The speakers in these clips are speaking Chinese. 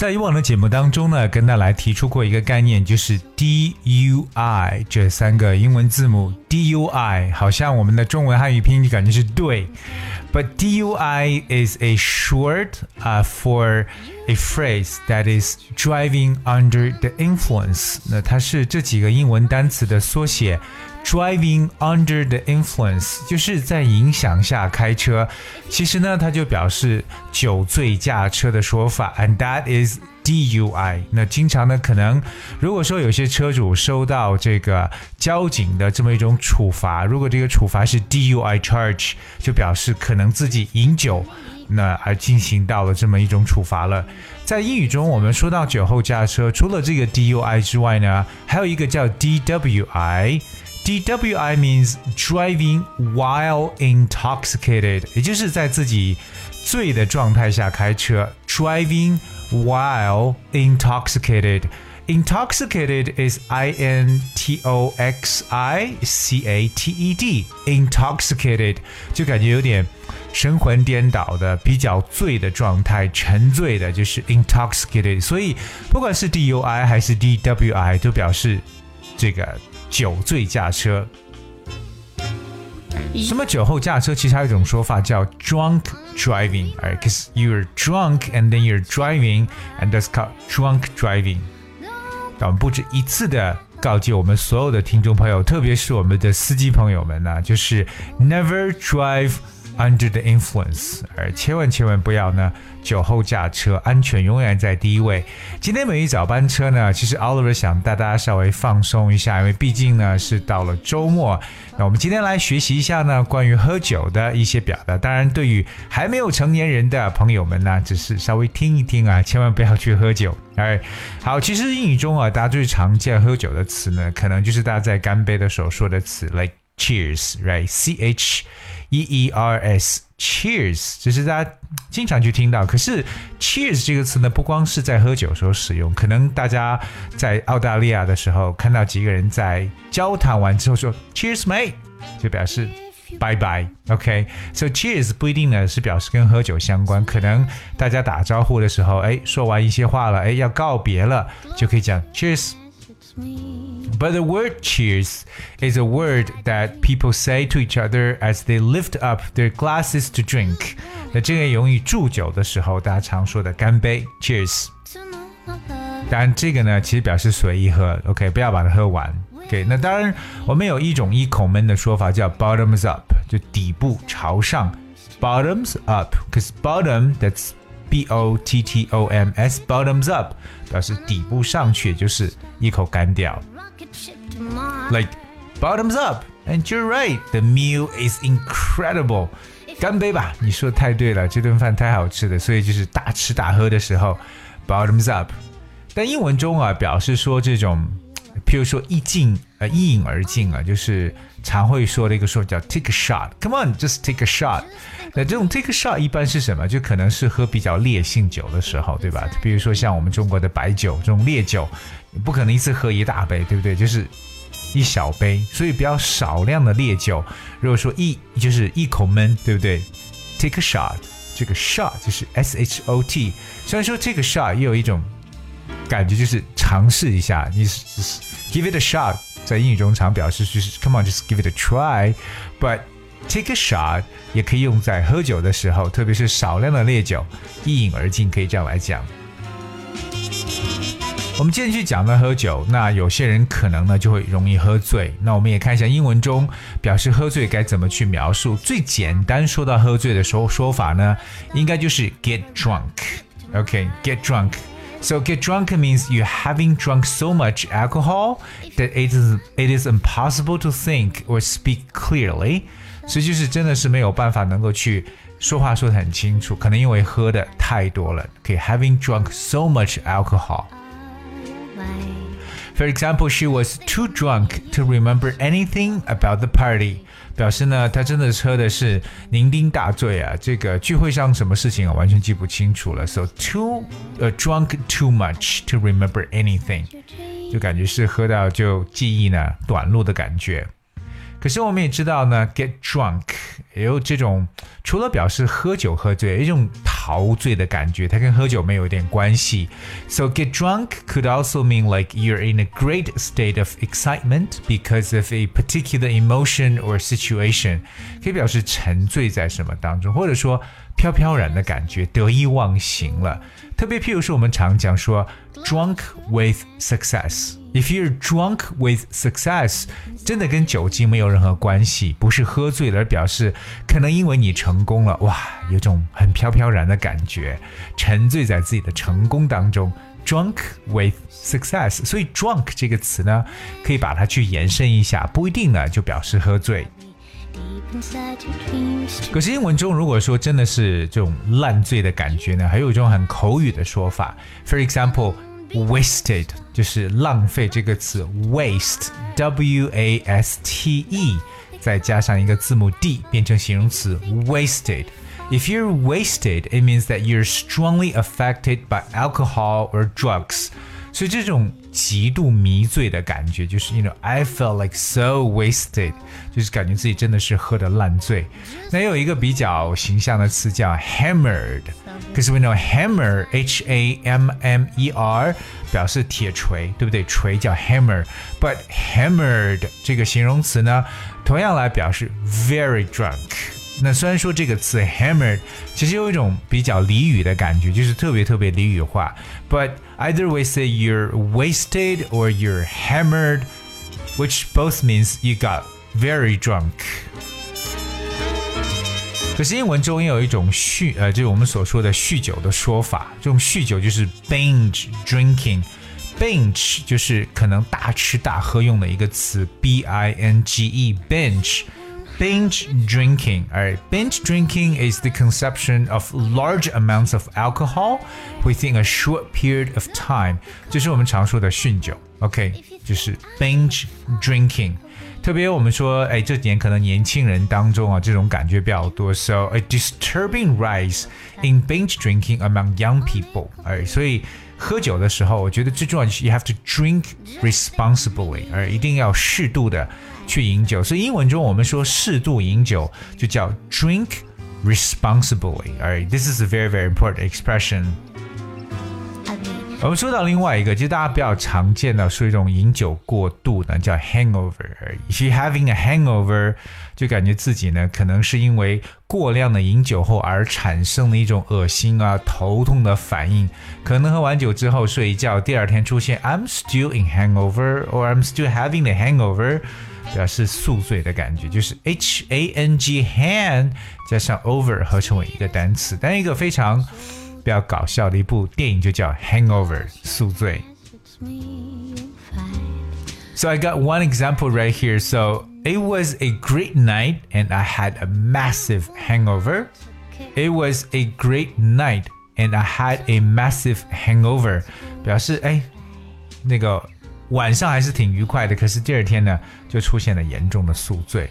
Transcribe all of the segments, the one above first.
在以往的节目当中呢，跟大家来提出过一个概念，就是 D U I 这三个英文字母。D U I 好像我们的中文汉语拼音就感觉是对，but D U I is a short uh, for a phrase that is driving under the influence。那它是这几个英文单词的缩写。Driving under the influence 就是在影响下开车，其实呢，它就表示酒醉驾车的说法，and that is DUI。那经常呢，可能如果说有些车主收到这个交警的这么一种处罚，如果这个处罚是 DUI charge，就表示可能自己饮酒。那而进行到了这么一种处罚了。在英语中，我们说到酒后驾车，除了这个 DUI 之外呢，还有一个叫 DWI。DWI means driving while intoxicated，也就是在自己醉的状态下开车。Driving while intoxicated。Intoxicated is I N T O X I C A T E D. Intoxicated 就感觉有点神魂颠倒的、比较醉的状态，沉醉的，就是 intoxicated。所以不管是 DUI 还是 DWI，都表示这个 酒醉驾车。什么酒后驾车？其实还有一种说法叫 drunk driving，哎，cause you're drunk and then you're driving and that's called drunk driving。但我们不止一次的告诫我们所有的听众朋友，特别是我们的司机朋友们呢，就是 never drive under the influence，而千万千万不要呢酒后驾车，安全永远在第一位。今天每一早班车呢，其实 Oliver 想带大家稍微放松一下，因为毕竟呢是到了周末。那我们今天来学习一下呢关于喝酒的一些表达。当然，对于还没有成年人的朋友们呢，只是稍微听一听啊，千万不要去喝酒。哎，好，其实英语中啊，大家最常见喝酒的词呢，可能就是大家在干杯的时候说的词，like cheers，right？C H E E R S，cheers，只是大家经常去听到。可是 cheers 这个词呢，不光是在喝酒时候使用，可能大家在澳大利亚的时候看到几个人在交谈完之后说 cheers mate，就表示。拜拜，OK，so、cheers 不一定呢是表示跟喝酒相关，可能大家打招呼的时候，哎，说完一些话了，哎，要告别了，就可以讲 cheers。It's me. But the word cheers is a word that people say to each other as they lift up their glasses to drink。那这个用于祝酒的时候，大家常说的干杯，cheers。 To know my love. 当然，这个呢其实表示随意喝，OK，不要把它喝完。OK，那当然，我们有一种一口闷的说法叫 bottoms up，就底部朝上，bottoms up，cause bottom that's B O T T O M S bottoms up 表示底部上去就是一口干掉。Like bottoms up and you're right the meal is incredible. 干杯吧你说的太对了这顿饭太好吃了所以就是大吃大喝的时候 bottoms up 但英文中啊表示说这种譬如说一进呃一饮而尽啊就是常会说的一个说法叫 take a shot。Come on, just take a shot。那这种 take a shot 一般是什么？就可能是喝比较烈性酒的时候，对吧？比如说像我们中国的白酒这种烈酒，不可能一次喝一大杯，对不对？就是一小杯，所以比较少量的烈酒。如果说一就是一口闷，对不对？Take a shot，这个 shot 就是 S H O T。虽然说 take a shot 也有一种感觉，就是尝试一下，你是 give it a shot，在英语中常表示就是 come on，just give it a try，but take a shot 也可以用在喝酒的时候，特别是少量的烈酒，一饮而尽，可以这样来讲。我们今天去讲到喝酒，那有些人可能呢就会容易喝醉。那我们也看一下英文中表示喝醉该怎么去描述。最简单说到喝醉的时候说法呢，应该就是 get drunk。OK，get、drunk。So get drunk means you're having drunk so much alcohol that it is it is impossible to think or speak clearly。所以就是真的是没有办法能够去说话说得很清楚，可能因为喝的太多了。OK，having、drunk so much alcohol。 Like For example, she was too drunk to remember anything about the party. 表示呢，她真的喝的是酩酊大醉啊，这个聚会上什么事情啊，完全记不清楚了。So too, uh, drunk too much to remember anything，就感觉是喝到就记忆呢短路的感觉。 可是我们也知道呢，get drunk 也有这种除了表示喝酒喝醉，一种陶醉的感觉，它跟喝酒没有一点关系。So get drunk could also mean like you're in a great state of excitement because of a particular emotion or situation，可以表示沉醉在什么当中，或者说 飘飘然的感觉，得意忘形了。特别譬如说，我们常讲说 drunk with success。If you're drunk with success，真的跟酒精没有任何关系，不是喝醉了，而表示可能因为你成功了，哇，有种很飘飘然的感觉，沉醉在自己的成功当中。Drunk with success，所以 drunk 这个词呢，可以把它去延伸一下，不一定呢就表示喝醉。可是英文中，如果说真的是这种烂醉的感觉呢，还有一种很口语的说法，For example。wasted 就是浪费这个词，waste，w a s t e，再加上一个字母 d 变成形容词 wasted。If you're wasted, it means that you're strongly affected by alcohol or drugs. 所以这种 极度迷醉的感觉，就是 you know I felt like so wasted，就是感觉自己真的是喝的烂醉。那有一个比较形象的词叫 hammered。可是 we know hammer h a m m e r 表示铁锤，对不对？锤叫 hammer。But hammered 这个形容词呢，同样来表示 very drunk。那虽然说这个词 hammered 其实有一种比较俚语的感觉，就是特别特别俚语化。But either way say you're wasted or you're hammered, which both means you got very drunk. 可是英文中也有一种酗，呃，就是我们所说的酗酒的说法。这种酗酒就是 binge drinking。binge 就是可能大吃大喝用的一个词，b i n g e binge。binge drinking. Alright, binge drinking is the consumption of large amounts of alcohol within a short period of time，就是我们常说的酗酒。OK，就是 binge drinking。特别我们说，哎，这几年可能年轻人当中啊，这种感觉比较多。So a disturbing rise in binge drinking among young people。哎，所以 喝酒的时候，我觉得最重要就是 you have to drink responsibly，而一定要适度的。去饮酒，所以英文中我们说适度饮酒就叫 drink responsibly。Alright, this is a very very important expression. 我们说到另外一个，其实大家比较常见的是一种饮酒过度呢，叫 hangover。If you having a hangover，就感觉自己呢可能是因为过量的饮酒后而产生的一种恶心啊、头痛的反应。可能喝完酒之后睡一觉，第二天出现 I'm still in hangover or I'm still having the hangover。表示宿醉的感觉，就是 h a n g hang 加上 over 合成为一个单词。但一个非常比较搞笑的一部电影就叫 Hangover 宿醉。So I got one example right here. So it was a great night and I had a massive hangover. It was a great night and I had a massive hangover. 表示哎，那个晚上还是挺愉快的，可是第二天呢，就出现了严重的宿醉。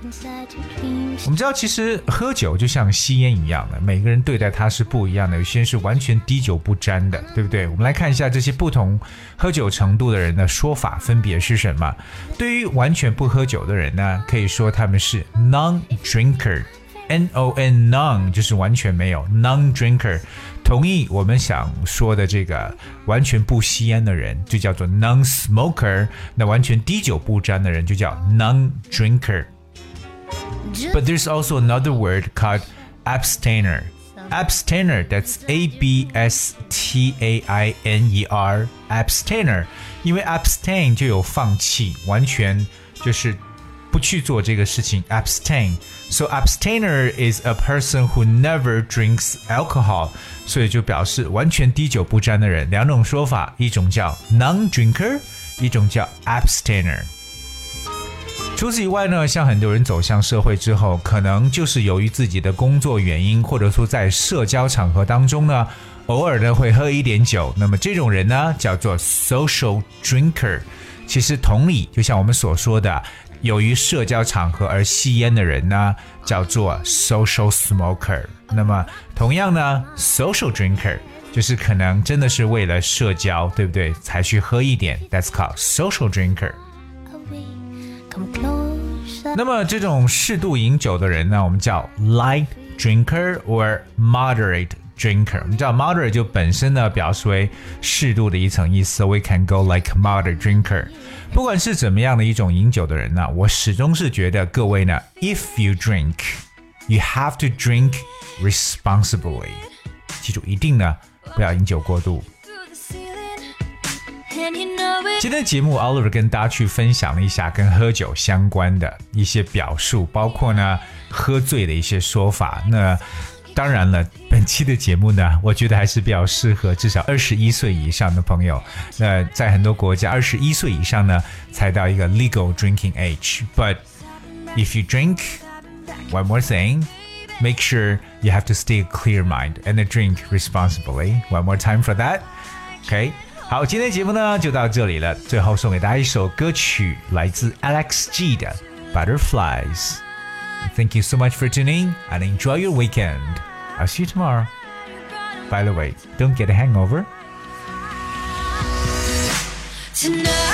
我们知道，其实喝酒就像吸烟一样的，每个人对待它是不一样的。有些人是完全滴酒不沾的，对不对？我们来看一下这些不同喝酒程度的人的说法分别是什么。对于完全不喝酒的人呢，可以说他们是 non-drinker。N O N non 就是完全没有 non drinker，同意我们想说的这个完全不吸烟的人就叫做 non smoker，那完全滴酒不沾的人就叫 non drinker。But there's also another word called abstainer. Abstainer, that's A B S T A I N E R, abstainer. 因为 abstain 就有放弃，完全就是不去做这个事情，abstain。So abstainer is a person who never drinks alcohol。所以就表示完全滴酒不沾的人。两种说法，一种叫 non-drinker，一种叫 abstainer。 除此以外呢，像很多人走向社会之后，可能就是由于自己的工作原因，或者说在社交场合当中呢，偶尔呢会喝一点酒。那么这种人呢，叫做 social drinker。其实同理，就像我们所说的，由于社交场合而吸烟的人呢，叫做 social smoker。那么同样呢，social drinker 就是可能真的是为了社交，对不对？才去喝一点。That's called social drinker。Come closer. 那么这种适度饮酒的人呢，我们叫 light drinker or moderate drinker。我们知道 moderate 就本身呢表示为适度的一层意思，so we can go like moderate drinker。不管是怎么样的一种饮酒的人呢，我始终是觉得各位呢，if you drink。You have to drink responsibly。记住，一定呢不要饮酒过度。 今天的节目，Oliver 跟大家去分享了一下跟喝酒相关的一些表述，包括呢喝醉的一些说法。那当然了，本期的节目呢，我觉得还是比较适合至少二十一岁以上的朋友。那在很多国家，二十一岁以上呢才到一个 legal drinking age。But if you drink, one more thing. Make sure you have to stay a clear mind and drink responsibly. One more time for that. OK， 好，今天节目呢就到这里了。最后送给大家一首歌曲，来自 Alex G 的《Butterflies》。Thank you so much for tuning and enjoy your weekend. I'll see you tomorrow. By the way, don't get a hangover. Tonight,